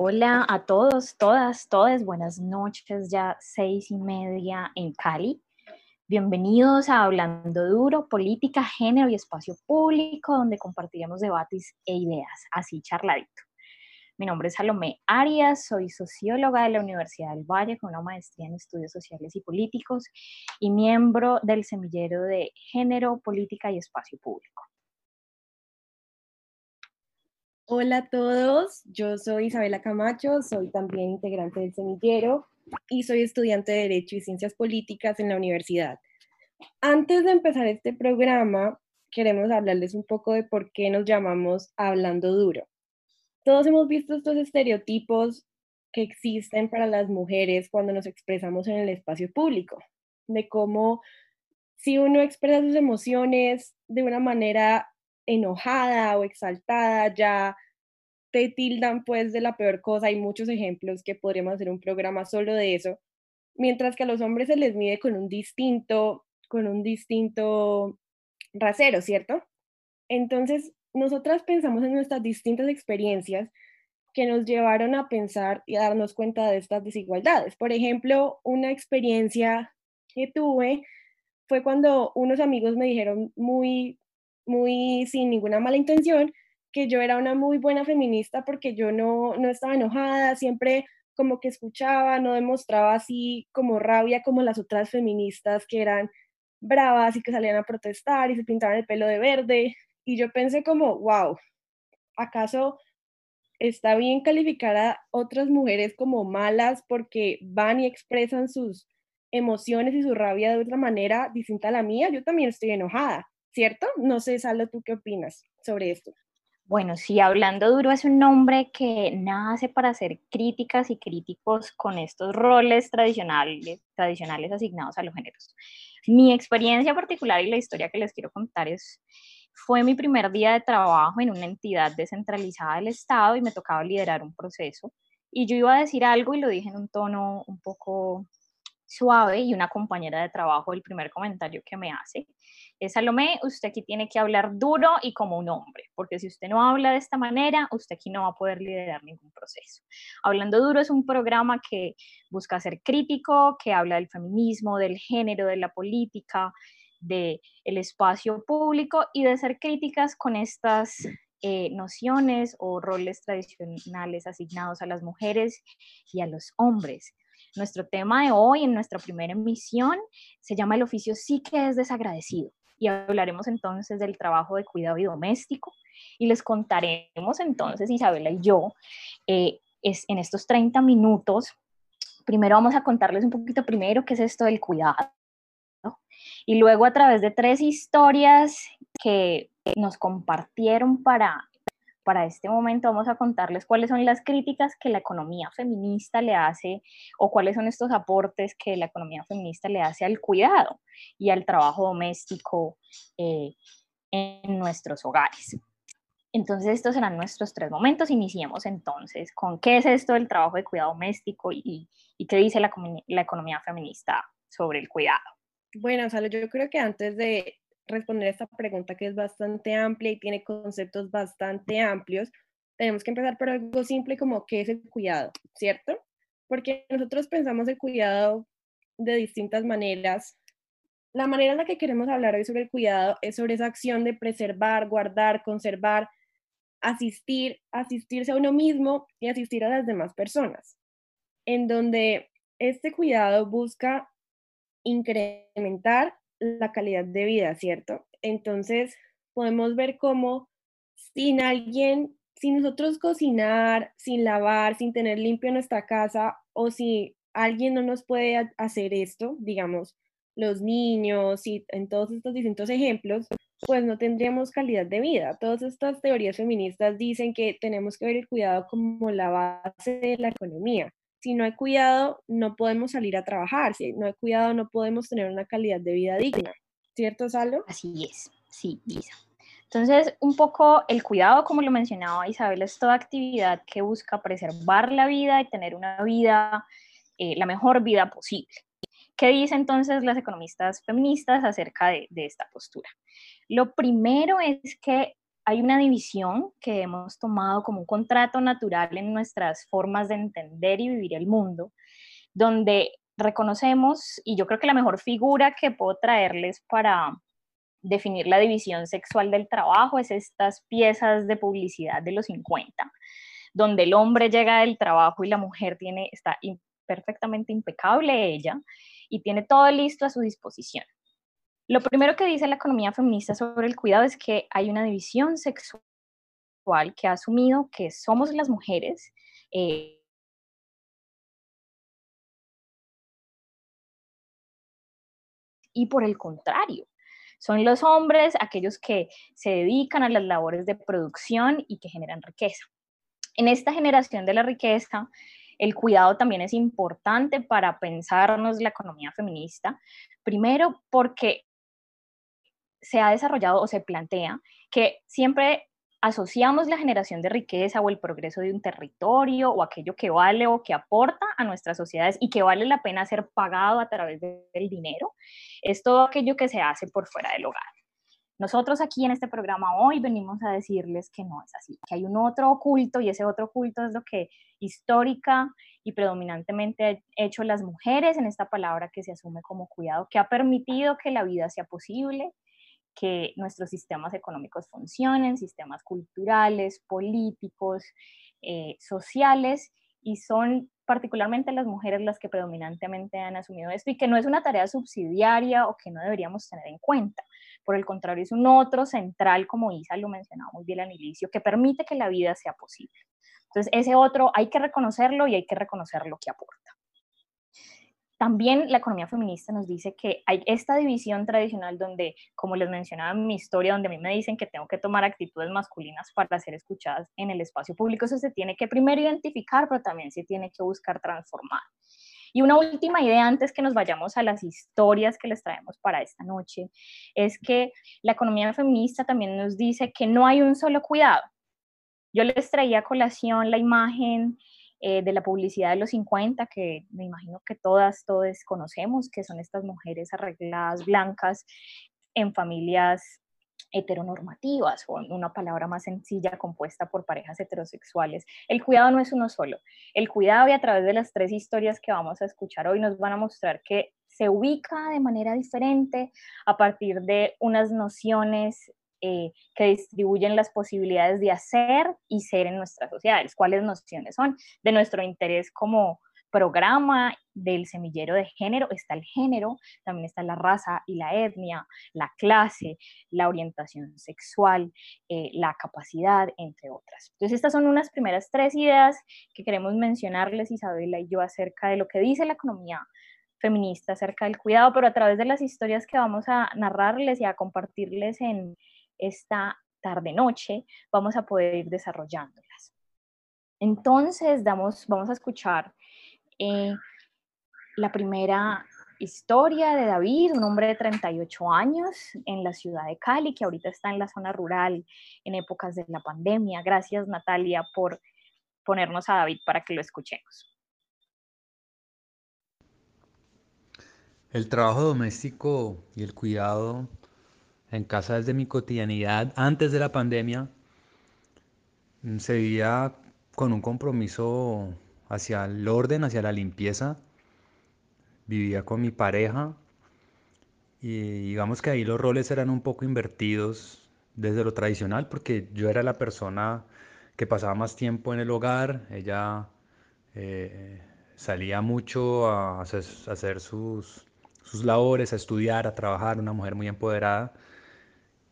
Hola a todos, todas, todas, buenas noches, ya seis y media en Cali. Bienvenidos a Hablando Duro, Política, Género y Espacio Público, donde compartiremos debates e ideas, así charladito. Mi nombre es Salomé Arias, soy socióloga de la Universidad del Valle con una maestría en estudios sociales y políticos y miembro del semillero de Género, Política y Espacio Público. Hola a todos, yo soy Isabela Camacho, soy también integrante del semillero y soy estudiante de Derecho y Ciencias Políticas en la universidad. Antes de empezar este programa, queremos hablarles un poco de por qué nos llamamos Hablando Duro. Todos hemos visto estos estereotipos que existen para las mujeres cuando nos expresamos en el espacio público, de cómo si uno expresa sus emociones de una manera enojada o exaltada, ya te tildan pues de la peor cosa. Hay muchos ejemplos que podríamos hacer un programa solo de eso. Mientras que a los hombres se les mide con un distinto, con un distinto rasero, ¿cierto? Entonces, nosotras pensamos en nuestras distintas experiencias que nos llevaron a pensar y a darnos cuenta de estas desigualdades. Por ejemplo, una experiencia que tuve fue cuando unos amigos me dijeron muy, muy sin ninguna mala intención que yo era una muy buena feminista porque yo no, no estaba enojada, siempre como que escuchaba, no demostraba así como rabia como las otras feministas que eran bravas y que salían a protestar y se pintaban el pelo de verde. Y yo pensé como, wow, ¿acaso está bien calificar a otras mujeres como malas porque van y expresan sus emociones y su rabia de otra manera distinta a la mía? Yo también estoy enojada, ¿cierto? No sé, Salo, ¿tú qué opinas sobre esto? Bueno, sí, hablando duro es un nombre que nace para hacer críticas y críticos con estos roles tradicionales, tradicionales asignados a los géneros. Mi experiencia particular y la historia que les quiero contar es, fue mi primer día de trabajo en una entidad descentralizada del Estado y me tocaba liderar un proceso. Y yo iba a decir algo y lo dije en un tono un poco suave y una compañera de trabajo el primer comentario que me hace Salomé, usted aquí tiene que hablar duro y como un hombre, porque si usted no habla de esta manera, usted aquí no va a poder liderar ningún proceso. Hablando duro es un programa que busca ser crítico, que habla del feminismo, del género, de la política, del el espacio público y de ser críticas con estas eh, nociones o roles tradicionales asignados a las mujeres y a los hombres. Nuestro tema de hoy en nuestra primera emisión se llama El oficio sí que es desagradecido y hablaremos entonces del trabajo de cuidado y doméstico y les contaremos entonces, Isabela y yo, eh, es, en estos 30 minutos, primero vamos a contarles un poquito primero qué es esto del cuidado y luego a través de tres historias que nos compartieron para para este momento vamos a contarles cuáles son las críticas que la economía feminista le hace o cuáles son estos aportes que la economía feminista le hace al cuidado y al trabajo doméstico eh, en nuestros hogares. Entonces estos serán nuestros tres momentos. Iniciemos entonces con qué es esto del trabajo de cuidado doméstico y, y qué dice la, la economía feminista sobre el cuidado. Bueno, Salo, yo creo que antes de responder esta pregunta que es bastante amplia y tiene conceptos bastante amplios, tenemos que empezar por algo simple como qué es el cuidado, ¿cierto? Porque nosotros pensamos el cuidado de distintas maneras. La manera en la que queremos hablar hoy sobre el cuidado es sobre esa acción de preservar, guardar, conservar, asistir, asistirse a uno mismo y asistir a las demás personas, en donde este cuidado busca incrementar la calidad de vida, ¿cierto? Entonces, podemos ver cómo sin alguien, sin nosotros cocinar, sin lavar, sin tener limpio nuestra casa, o si alguien no nos puede hacer esto, digamos, los niños y en todos estos distintos ejemplos, pues no tendríamos calidad de vida. Todas estas teorías feministas dicen que tenemos que ver el cuidado como la base de la economía si no hay cuidado, no podemos salir a trabajar, si no hay cuidado, no podemos tener una calidad de vida digna. ¿Cierto, Salo? Así es, sí, Lisa. Entonces, un poco el cuidado, como lo mencionaba Isabel, es toda actividad que busca preservar la vida y tener una vida, eh, la mejor vida posible. ¿Qué dicen entonces las economistas feministas acerca de, de esta postura? Lo primero es que hay una división que hemos tomado como un contrato natural en nuestras formas de entender y vivir el mundo, donde reconocemos, y yo creo que la mejor figura que puedo traerles para definir la división sexual del trabajo es estas piezas de publicidad de los 50, donde el hombre llega del trabajo y la mujer tiene, está perfectamente impecable ella y tiene todo listo a su disposición. Lo primero que dice la economía feminista sobre el cuidado es que hay una división sexual que ha asumido que somos las mujeres eh, y por el contrario, son los hombres aquellos que se dedican a las labores de producción y que generan riqueza. En esta generación de la riqueza, el cuidado también es importante para pensarnos la economía feminista. Primero, porque se ha desarrollado o se plantea que siempre asociamos la generación de riqueza o el progreso de un territorio o aquello que vale o que aporta a nuestras sociedades y que vale la pena ser pagado a través del dinero, es todo aquello que se hace por fuera del hogar. Nosotros aquí en este programa hoy venimos a decirles que no es así, que hay un otro oculto y ese otro oculto es lo que histórica y predominantemente ha hecho las mujeres en esta palabra que se asume como cuidado, que ha permitido que la vida sea posible, que nuestros sistemas económicos funcionen, sistemas culturales, políticos, eh, sociales, y son particularmente las mujeres las que predominantemente han asumido esto y que no es una tarea subsidiaria o que no deberíamos tener en cuenta. Por el contrario, es un otro central, como Isa lo mencionaba muy bien al inicio, que permite que la vida sea posible. Entonces, ese otro hay que reconocerlo y hay que reconocer lo que aporta. También la economía feminista nos dice que hay esta división tradicional donde, como les mencionaba en mi historia, donde a mí me dicen que tengo que tomar actitudes masculinas para ser escuchadas en el espacio público, eso se tiene que primero identificar, pero también se tiene que buscar transformar. Y una última idea antes que nos vayamos a las historias que les traemos para esta noche, es que la economía feminista también nos dice que no hay un solo cuidado. Yo les traía a colación la imagen eh, de la publicidad de los 50, que me imagino que todas, todos conocemos, que son estas mujeres arregladas, blancas, en familias heteronormativas, o una palabra más sencilla compuesta por parejas heterosexuales. El cuidado no es uno solo. El cuidado y a través de las tres historias que vamos a escuchar hoy nos van a mostrar que se ubica de manera diferente a partir de unas nociones eh, que distribuyen las posibilidades de hacer y ser en nuestras sociedades. ¿Cuáles nociones son? De nuestro interés como programa del semillero de género está el género, también está la raza y la etnia, la clase, la orientación sexual, eh, la capacidad, entre otras. Entonces, estas son unas primeras tres ideas que queremos mencionarles, Isabela y yo, acerca de lo que dice la economía feminista acerca del cuidado, pero a través de las historias que vamos a narrarles y a compartirles en, esta tarde-noche, vamos a poder ir desarrollándolas. Entonces, damos, vamos a escuchar eh, la primera historia de David, un hombre de 38 años en la ciudad de Cali, que ahorita está en la zona rural en épocas de la pandemia. Gracias, Natalia, por ponernos a David para que lo escuchemos. El trabajo doméstico y el cuidado en casa desde mi cotidianidad antes de la pandemia, mm, se vivía con un compromiso hacia el orden, hacia la limpieza. Vivía con mi pareja y digamos que ahí los roles eran un poco invertidos desde lo tradicional porque yo era la persona que pasaba más tiempo en el hogar, ella eh, salía mucho a hacer, sus, sus labores, a estudiar, a trabajar, una mujer muy empoderada.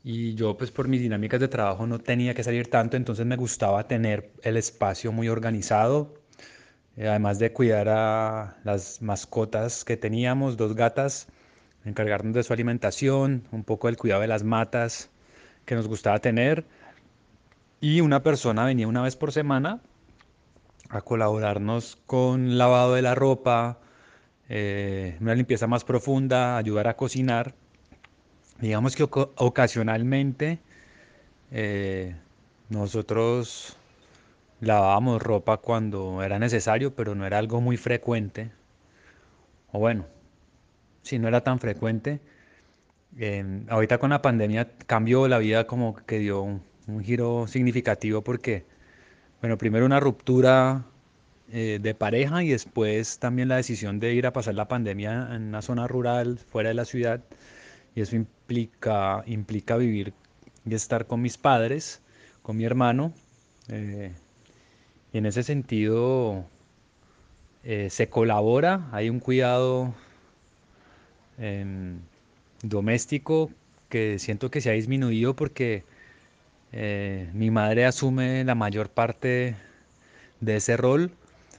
Y yo pues por mis dinámicas de trabajo no tenía que salir tanto, entonces me gustaba tener el espacio muy organizado, eh, además de cuidar a las mascotas que teníamos, dos gatas, encargarnos de su alimentación, un poco del cuidado de las matas que nos gustaba tener. Y una persona venía una vez por semana a colaborarnos con lavado de la ropa, eh, una limpieza más profunda, ayudar a cocinar digamos que ocasionalmente eh, nosotros lavábamos ropa cuando era necesario, pero no era algo muy frecuente. O bueno, si no era tan frecuente. ahorita con la pandemia cambió la vida como que dio un, un giro significativo porque, bueno, primero una ruptura eh, de pareja y después también la decisión de ir a pasar la pandemia en una zona rural, fuera de la ciudad. Y eso implica, implica vivir y estar con mis padres, con mi hermano. Eh, y en ese sentido eh, se colabora, hay un cuidado em, doméstico que siento que se ha disminuido porque mi madre asume la mayor parte de ese rol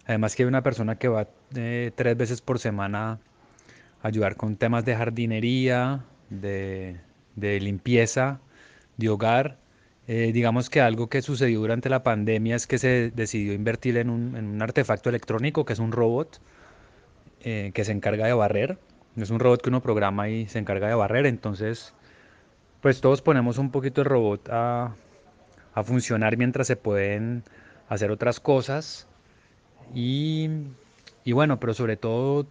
Además que hay una persona que va eh, tres veces por semana a ayudar con temas de jardinería, de, limpieza, de hogar. Eh, digamos que algo que sucedió durante la pandemia es que se decidió invertir en un, artefacto electrónico que es un robot eh, que se encarga de barrer. Es un robot que uno programa y se encarga de barrer. Entonces, pues todos ponemos un poquito el robot a, a funcionar mientras se pueden hacer otras cosas. Y, bueno, pero sobre todo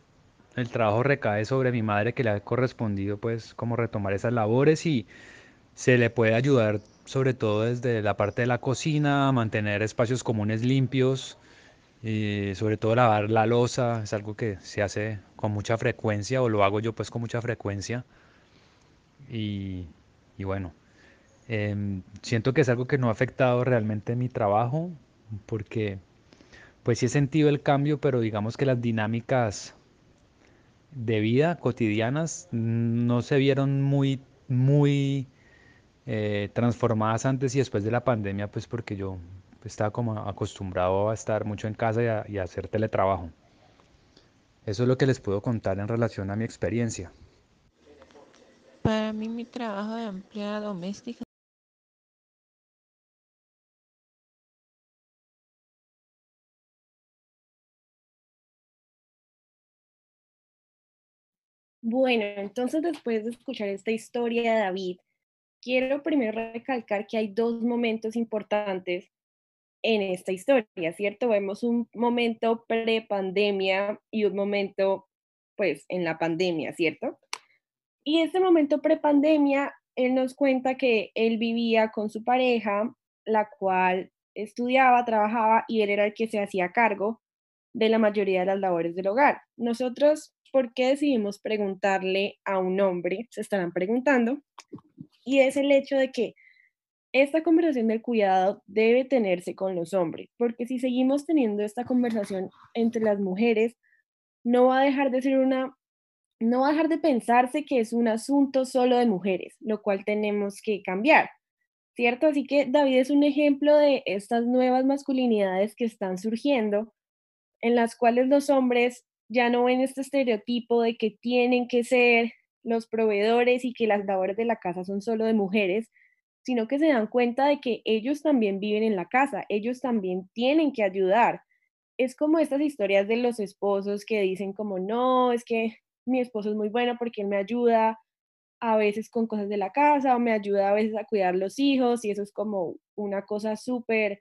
el trabajo recae sobre mi madre que le ha correspondido pues como retomar esas labores y se le puede ayudar sobre todo desde la parte de la cocina, mantener espacios comunes limpios, y sobre todo lavar la losa, es algo que se hace con mucha frecuencia o lo hago yo pues con mucha frecuencia. Y, bueno, em, siento que es algo que no ha afectado realmente mi trabajo porque pues sí he sentido el cambio, pero digamos que las dinámicas de vida cotidianas no se vieron muy, muy eh, transformadas antes y después de la pandemia, pues porque yo estaba como acostumbrado a estar mucho en casa y a, hacer teletrabajo. Eso es lo que les puedo contar en relación a mi experiencia. Para mí mi trabajo de empleada doméstica Bueno, entonces después de escuchar esta historia de David, quiero primero recalcar que hay dos momentos importantes en esta historia, ¿cierto? Vemos un momento pre-pandemia y un momento, pues, en la pandemia, ¿cierto? Y este momento pre-pandemia, él nos cuenta que él vivía con su pareja, la cual estudiaba, trabajaba y él era el que se hacía cargo de la mayoría de las labores del hogar. Nosotros ¿por qué decidimos preguntarle a un hombre? Se estarán preguntando. Y es el hecho de que esta conversación del cuidado debe tenerse con los hombres, porque si seguimos teniendo esta conversación entre las mujeres, no va a dejar de ser una, no va a dejar de pensarse que es un asunto solo de mujeres, lo cual tenemos que cambiar, ¿cierto? Así que David es un ejemplo de estas nuevas masculinidades que están surgiendo, en las cuales los hombres ya no ven este estereotipo de que tienen que ser los proveedores y que las labores de la casa son solo de mujeres, sino que se dan cuenta de que ellos también viven en la casa, ellos también tienen que ayudar. Es como estas historias de los esposos que dicen como, no, es que mi esposo es muy bueno porque él me ayuda a veces con cosas de la casa o me ayuda a veces a cuidar los hijos y eso es como una cosa súper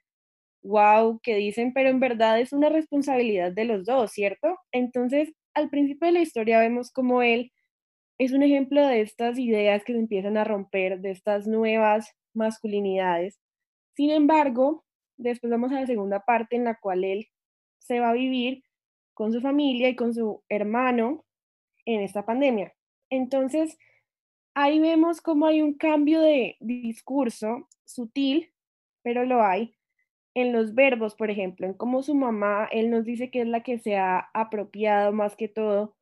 wow que dicen, pero en verdad es una responsabilidad de los dos, ¿cierto? Entonces, al principio de la historia vemos como él es un ejemplo de estas ideas que se empiezan a romper, de estas nuevas masculinidades. Sin embargo, después vamos a la segunda parte en la cual él se va a vivir con su familia y con su hermano en esta pandemia. Entonces, ahí vemos cómo hay un cambio de discurso sutil, pero lo hay, en los verbos, por ejemplo, en cómo su mamá, él nos dice que es la que se ha apropiado más que todo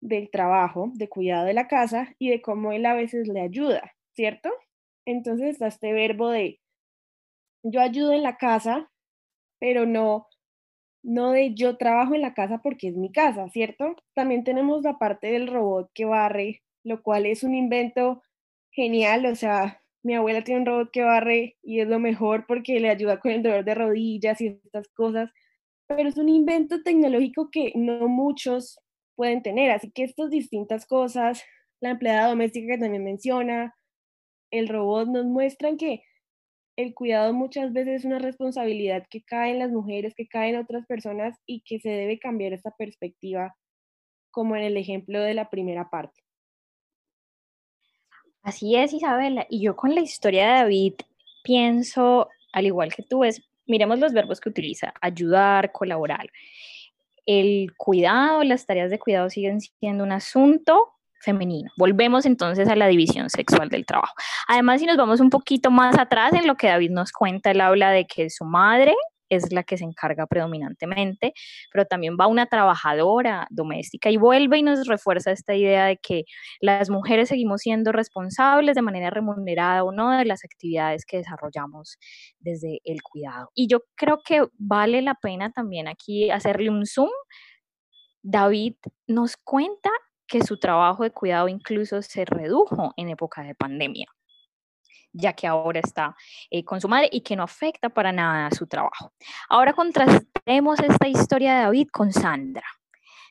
del trabajo, de cuidado de la casa y de cómo él a veces le ayuda, ¿cierto? Entonces está este verbo de yo ayudo en la casa, pero no no de yo trabajo en la casa porque es mi casa, ¿cierto? También tenemos la parte del robot que barre, lo cual es un invento genial, o sea, mi abuela tiene un robot que barre y es lo mejor porque le ayuda con el dolor de rodillas y estas cosas, pero es un invento tecnológico que no muchos pueden tener, así que estas distintas cosas, la empleada doméstica que también menciona, el robot nos muestran que el cuidado muchas veces es una responsabilidad que cae en las mujeres, que cae en otras personas y que se debe cambiar esta perspectiva, como en el ejemplo de la primera parte. Así es, Isabela. Y yo con la historia de David pienso, al igual que tú, es, miremos los verbos que utiliza, ayudar, colaborar. El cuidado, las tareas de cuidado siguen siendo un asunto femenino. Volvemos entonces a la división sexual del trabajo. Además, si nos vamos un poquito más atrás en lo que David nos cuenta, él habla de que su madre es la que se encarga predominantemente, pero también va una trabajadora doméstica y vuelve y nos refuerza esta idea de que las mujeres seguimos siendo responsables de manera remunerada o no de las actividades que desarrollamos desde el cuidado. Y yo creo que vale la pena también aquí hacerle un zoom. David nos cuenta que su trabajo de cuidado incluso se redujo en época de pandemia ya que ahora está eh, con su madre y que no afecta para nada su trabajo. Ahora contrastemos esta historia de David con Sandra.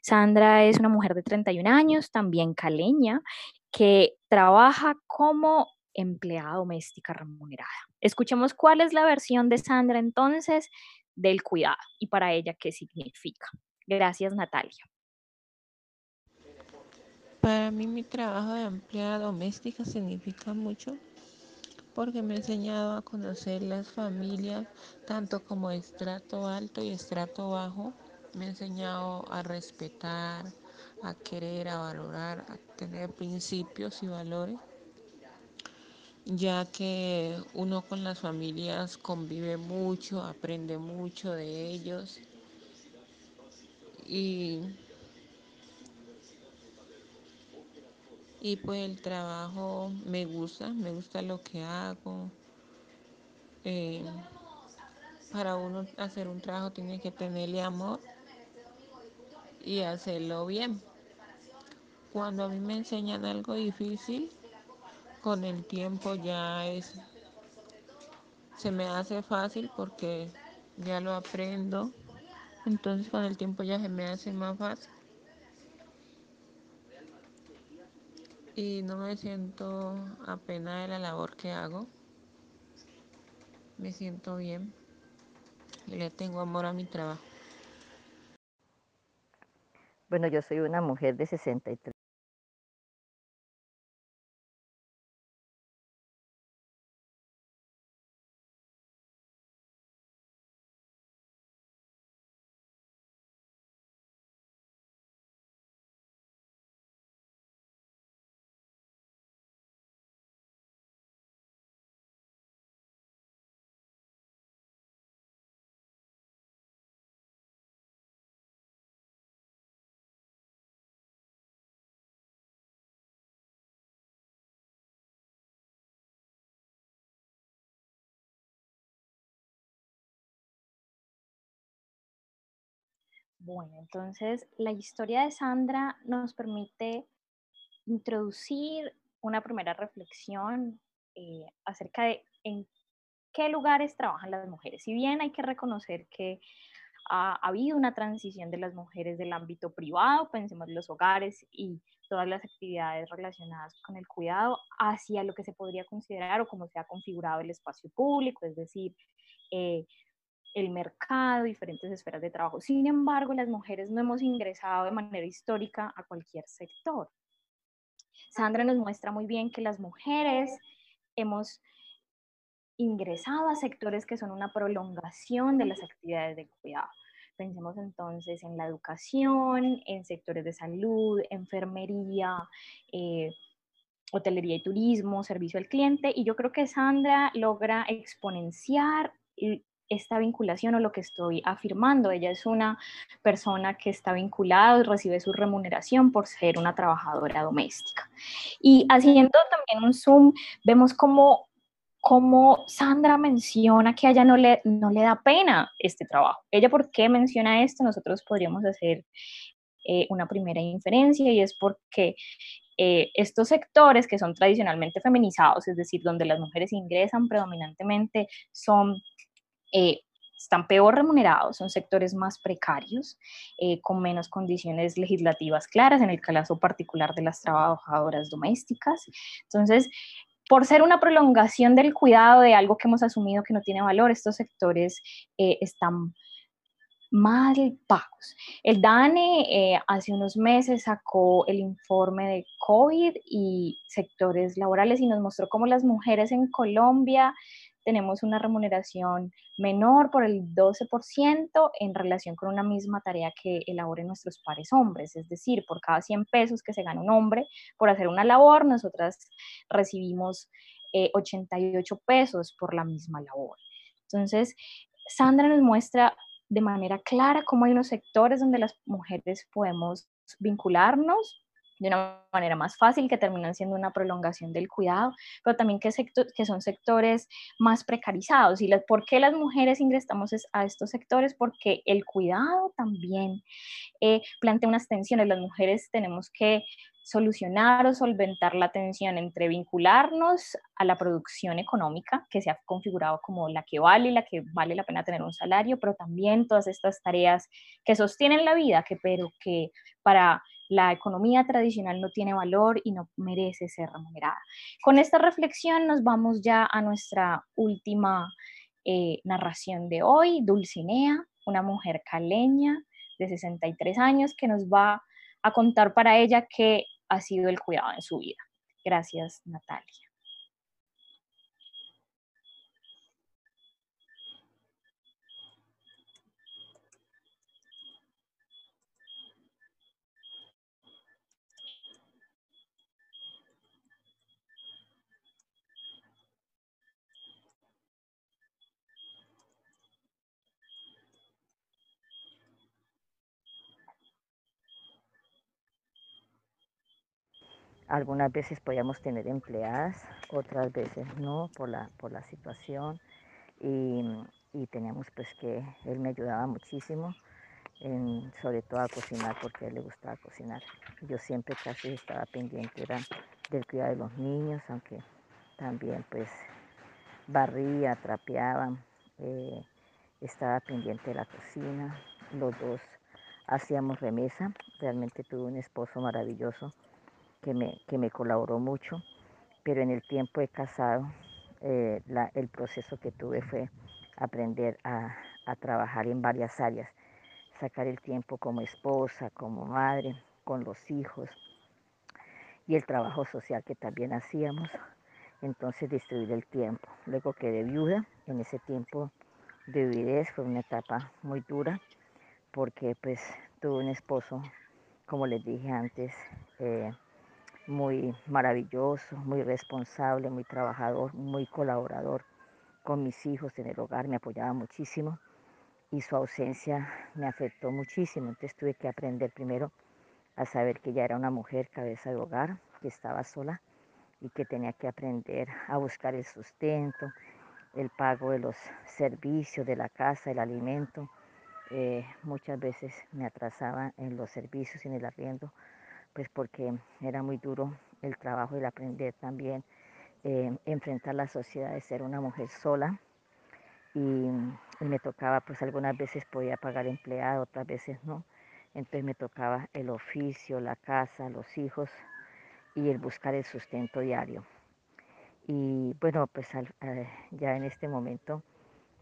Sandra es una mujer de 31 años, también caleña, que trabaja como empleada doméstica remunerada. Escuchemos cuál es la versión de Sandra entonces del cuidado y para ella qué significa. Gracias, Natalia. Para mí mi trabajo de empleada doméstica significa mucho porque me ha enseñado a conocer las familias, tanto como estrato alto y estrato bajo. Me ha enseñado a respetar, a querer, a valorar, a tener principios y valores, ya que uno con las familias convive mucho, aprende mucho de ellos y Y pues el trabajo me gusta, me gusta lo que hago. Eh, para uno hacer un trabajo tiene que tenerle amor y hacerlo bien. Cuando a mí me enseñan algo difícil, con el tiempo ya es, se me hace fácil porque ya lo aprendo. Entonces con el tiempo ya se me hace más fácil. Y no me siento apenada de la labor que hago. Me siento bien y le tengo amor a mi trabajo. Bueno, yo soy una mujer de 63 Bueno, entonces la historia de Sandra nos permite introducir una primera reflexión eh, acerca de en qué lugares trabajan las mujeres. Si bien hay que reconocer que ha, habido una transición de las mujeres del ámbito privado, pensemos en los hogares y todas las actividades relacionadas con el cuidado, hacia lo que se podría considerar o cómo se ha configurado el espacio público, es decir, eh, el mercado, diferentes esferas de trabajo. Sin embargo, las mujeres no hemos ingresado de manera histórica a cualquier sector. Sandra nos muestra muy bien que las mujeres hemos ingresado a sectores que son una prolongación de las actividades de cuidado. Pensemos entonces en la educación, en sectores de salud, enfermería, eh, hotelería y turismo, servicio al cliente. Y yo creo que Sandra logra exponenciar esta vinculación o lo que estoy afirmando. Ella es una persona que está vinculada y recibe su remuneración por ser una trabajadora doméstica. Y haciendo también un zoom, vemos cómo, cómo Sandra menciona que a ella no le, no le da pena este trabajo. Ella, ¿por qué menciona esto? Nosotros podríamos hacer eh, una primera inferencia y es porque eh, estos sectores que son tradicionalmente feminizados, es decir, donde las mujeres ingresan predominantemente, son eh, están peor remunerados, son sectores más precarios, eh, con menos condiciones legislativas claras, en el caso particular de las trabajadoras domésticas. Entonces, por ser una prolongación del cuidado de algo que hemos asumido que no tiene valor, estos sectores eh, están mal pagos. El DANE hace unos meses sacó el informe de COVID y sectores laborales y nos mostró cómo las mujeres en Colombia tenemos una remuneración menor por el 12% en relación con una misma tarea que elaboren nuestros pares hombres. Es decir, por cada 100 pesos que se gana un hombre por hacer una labor, nosotras recibimos 88 eh, pesos por la misma labor. Entonces, Sandra nos muestra de manera clara cómo hay unos sectores donde las mujeres podemos vincularnos de una manera más fácil, que terminan siendo una prolongación del cuidado, pero también que, que son sectores más precarizados. ¿Y por qué las mujeres ingresamos a estos sectores? Porque el cuidado también eh, plantea unas tensiones. Las mujeres tenemos que solucionar o solventar la tensión entre vincularnos a la producción económica, que se ha configurado como la que vale, la que vale la pena tener un salario, pero también todas estas tareas que sostienen la vida, que, pero que para la economía tradicional no tiene valor y no merece ser remunerada. Con esta reflexión nos vamos ya a nuestra última eh, narración de hoy, Dulcinea, una mujer caleña de 63 años que nos va a contar para ella qué ha sido el cuidado en su vida. Gracias, Natalia. Algunas veces podíamos tener empleadas, otras veces no por la, por la situación. Y, teníamos pues que él me ayudaba muchísimo, sobre todo a cocinar porque a él le gustaba cocinar. Yo siempre casi estaba pendiente del cuidado de los niños, aunque también pues barría, trapeaba, eh, estaba pendiente de la cocina. Los dos hacíamos remesa, realmente tuve un esposo maravilloso que me, que me colaboró mucho, pero en el tiempo de casado eh, el proceso que tuve fue aprender a, a trabajar en varias áreas, sacar el tiempo como esposa, como madre, con los hijos y el trabajo social que también hacíamos, entonces distribuir el tiempo. Luego quedé viuda, en ese tiempo de viudez fue una etapa muy dura porque pues tuve un esposo, como les dije antes, eh, muy maravilloso, muy responsable, muy trabajador, muy colaborador con mis hijos en el hogar, me apoyaba muchísimo y su ausencia me afectó muchísimo. Entonces tuve que aprender primero a saber que ella era una mujer cabeza de hogar, que estaba sola y que tenía que aprender a buscar el sustento, el pago de los servicios de la casa, el alimento. Eh, muchas veces me atrasaba en los servicios y en el arriendo pues porque era muy duro el trabajo y el aprender también, eh, enfrentar la sociedad de ser una mujer sola. Y, me tocaba, pues algunas veces podía pagar empleado, otras veces no. Entonces me tocaba el oficio, la casa, los hijos y el buscar el sustento diario. Y bueno, pues eh, ya en este momento,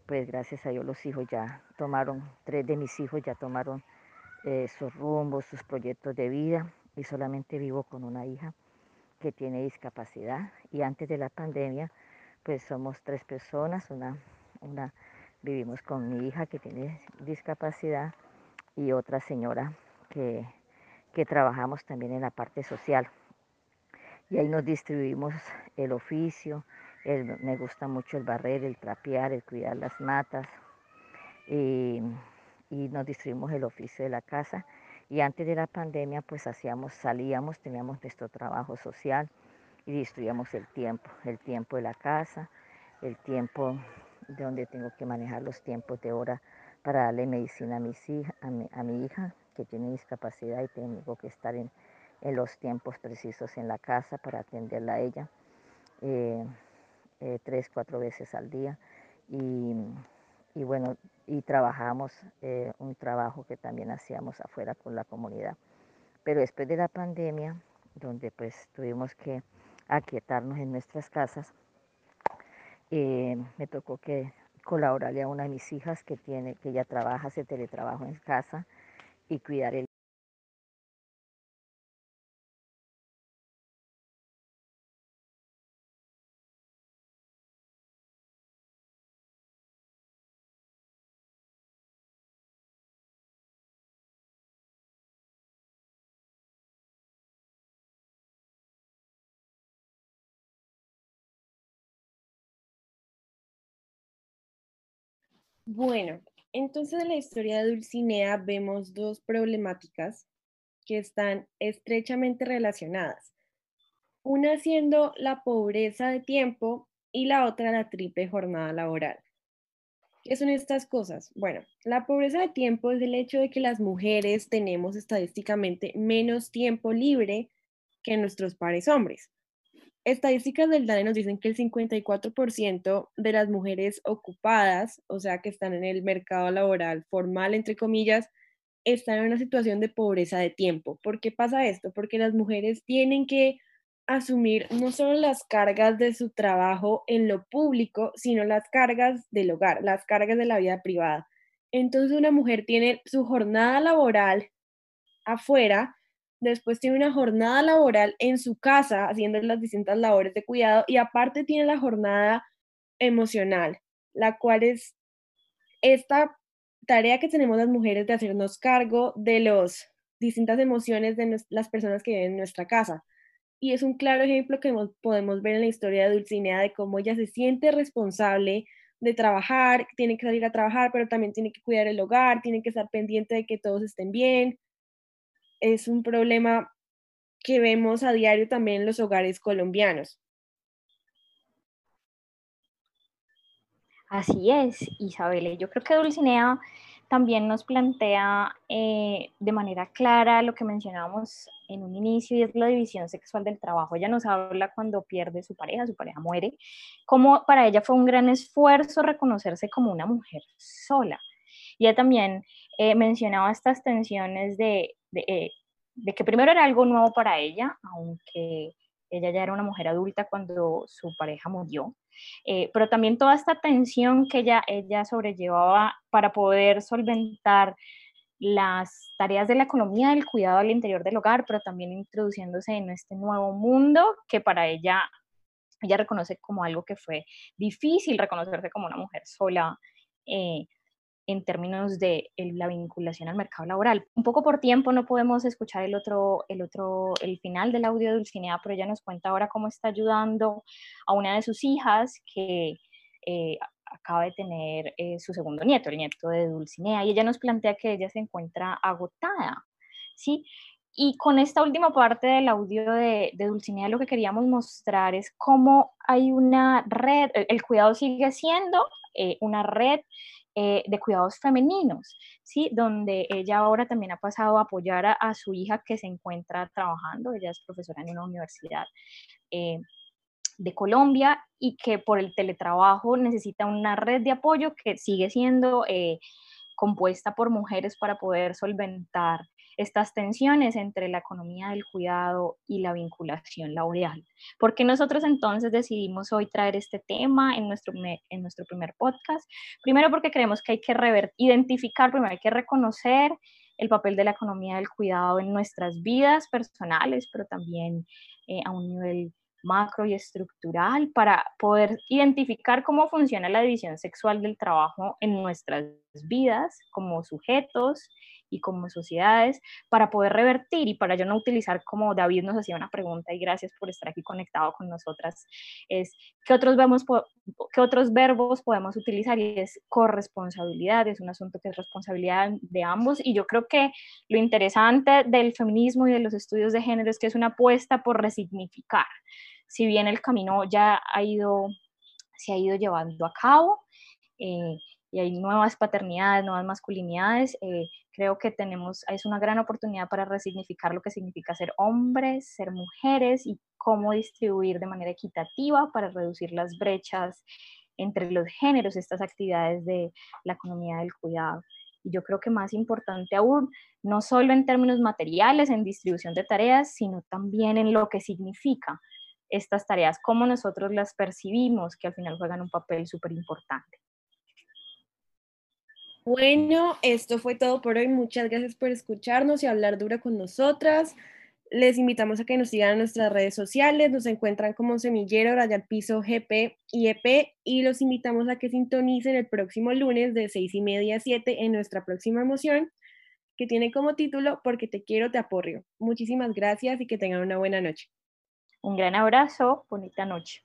pues gracias a Dios los hijos ya tomaron, tres de mis hijos ya tomaron eh, sus rumbos, sus proyectos de vida y solamente vivo con una hija que tiene discapacidad y antes de la pandemia pues somos tres personas, una, una vivimos con mi hija que tiene discapacidad y otra señora que, que trabajamos también en la parte social. Y ahí nos distribuimos el oficio, me gusta mucho el barrer, el trapear, el cuidar las matas y, y nos distribuimos el oficio de la casa y antes de la pandemia, pues hacíamos, salíamos, teníamos nuestro trabajo social y distribuíamos el tiempo, el tiempo de la casa, el tiempo de donde tengo que manejar los tiempos de hora para darle medicina a, mis hija, a, mi, hija que tiene discapacidad y tengo que estar en, los tiempos precisos en la casa para atenderla a ella eh, eh, tres, cuatro veces al día. Y, y bueno, y trabajamos eh, un trabajo que también hacíamos afuera con la comunidad. Pero después de la pandemia, donde pues tuvimos que aquietarnos en nuestras casas, eh, me tocó que colaborarle a una de mis hijas que tiene, que ella trabaja, hace teletrabajo en casa y cuidar el Bueno, entonces en la historia de Dulcinea vemos dos problemáticas que están estrechamente relacionadas. Una siendo la pobreza de tiempo y la otra la triple jornada laboral. ¿Qué son estas cosas? Bueno, la pobreza de tiempo es el hecho de que las mujeres tenemos estadísticamente menos tiempo libre que nuestros pares hombres. Estadísticas del DANE nos dicen que el 54% de las mujeres ocupadas, o sea, que están en el mercado laboral formal, entre comillas, están en una situación de pobreza de tiempo. ¿Por qué pasa esto? Porque las mujeres tienen que asumir no solo las cargas de su trabajo en lo público, sino las cargas del hogar, las cargas de la vida privada. Entonces una mujer tiene su jornada laboral afuera, después tiene una jornada laboral en su casa haciendo las distintas labores de cuidado y aparte tiene la jornada emocional, la cual es esta tarea que tenemos las mujeres de hacernos cargo de las distintas emociones de las personas que viven en nuestra casa y es un claro ejemplo que podemos ver en la historia de Dulcinea de cómo ella se siente responsable de trabajar, tiene que salir a trabajar, pero también tiene que cuidar el hogar, tiene que estar pendiente de que todos estén bien. Es un problema que vemos a diario también en los hogares colombianos. Así es, Isabel. Yo creo que Dulcinea también nos plantea eh, de manera clara lo que mencionábamos en un inicio y es la división sexual del trabajo. Ella nos habla cuando pierde su pareja, su pareja muere, como para ella fue un gran esfuerzo reconocerse como una mujer sola. Y ella también eh, mencionaba estas tensiones de, eh, de que primero era algo nuevo para ella, aunque ella ya era una mujer adulta cuando su pareja murió, eh, pero también toda esta tensión que ella, ella sobrellevaba para poder solventar las tareas de la economía del cuidado al interior del hogar, pero también introduciéndose en este nuevo mundo que para ella, ella reconoce como algo que fue difícil, reconocerse como una mujer sola, eh, en términos de la vinculación al mercado laboral. Un poco por tiempo no podemos escuchar el otro, el otro, el final del audio de Dulcinea, pero ella nos cuenta ahora cómo está ayudando a una de sus hijas que eh, acaba de tener eh, su segundo nieto, el nieto de Dulcinea, y ella nos plantea que ella se encuentra agotada, ¿sí? Y con esta última parte del audio de, de, Dulcinea lo que queríamos mostrar es cómo hay una red, el, cuidado sigue siendo eh, una red eh, de cuidados femeninos, ¿sí? Donde ella ahora también ha pasado a apoyar a, su hija que se encuentra trabajando, ella es profesora en una universidad. Eh, de Colombia y que por el teletrabajo necesita una red de apoyo que sigue siendo eh, compuesta por mujeres para poder solventar estas tensiones entre la economía del cuidado y la vinculación laboral. ¿Por qué nosotros entonces decidimos hoy traer este tema en nuestro, en nuestro primer podcast? Primero porque creemos que hay que identificar, primero hay que reconocer el papel de la economía del cuidado en nuestras vidas personales, pero también eh, a un nivel macro y estructural para poder identificar cómo funciona la división sexual del trabajo en nuestras vidas como sujetos y como sociedades para poder revertir y para yo no utilizar como David nos hacía una pregunta y gracias por estar aquí conectado con nosotras, es qué otros, vemos, qué otros verbos podemos utilizar y es corresponsabilidad, es un asunto que es responsabilidad de ambos y yo creo que lo interesante del feminismo y de los estudios de género es que es una apuesta por resignificar. Si bien el camino ya ha ido, se ha ido llevando a cabo, eh, y hay nuevas paternidades, nuevas masculinidades, eh, creo que tenemos, es una gran oportunidad para resignificar lo que significa ser hombres, ser mujeres y cómo distribuir de manera equitativa para reducir las brechas entre los géneros estas actividades de la economía del cuidado. Y yo creo que más importante aún, no solo en términos materiales, en distribución de tareas, sino también en lo que significa estas tareas, cómo nosotros las percibimos, que al final juegan un papel súper importante. Bueno, esto fue todo por hoy. Muchas gracias por escucharnos y hablar duro con nosotras. Les invitamos a que nos sigan en nuestras redes sociales. Nos encuentran como Semillero, Rayal Piso, GP y EP. Y los invitamos a que sintonicen el próximo lunes de seis y media a 7 en nuestra próxima emoción, que tiene como título Porque te quiero, te aporrio. Muchísimas gracias y que tengan una buena noche. Un gran abrazo, bonita noche.